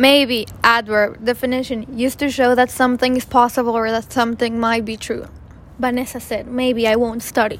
Maybe adverb definition used to show that something is possible or that something might be true. Vanessa said, maybe I won't study.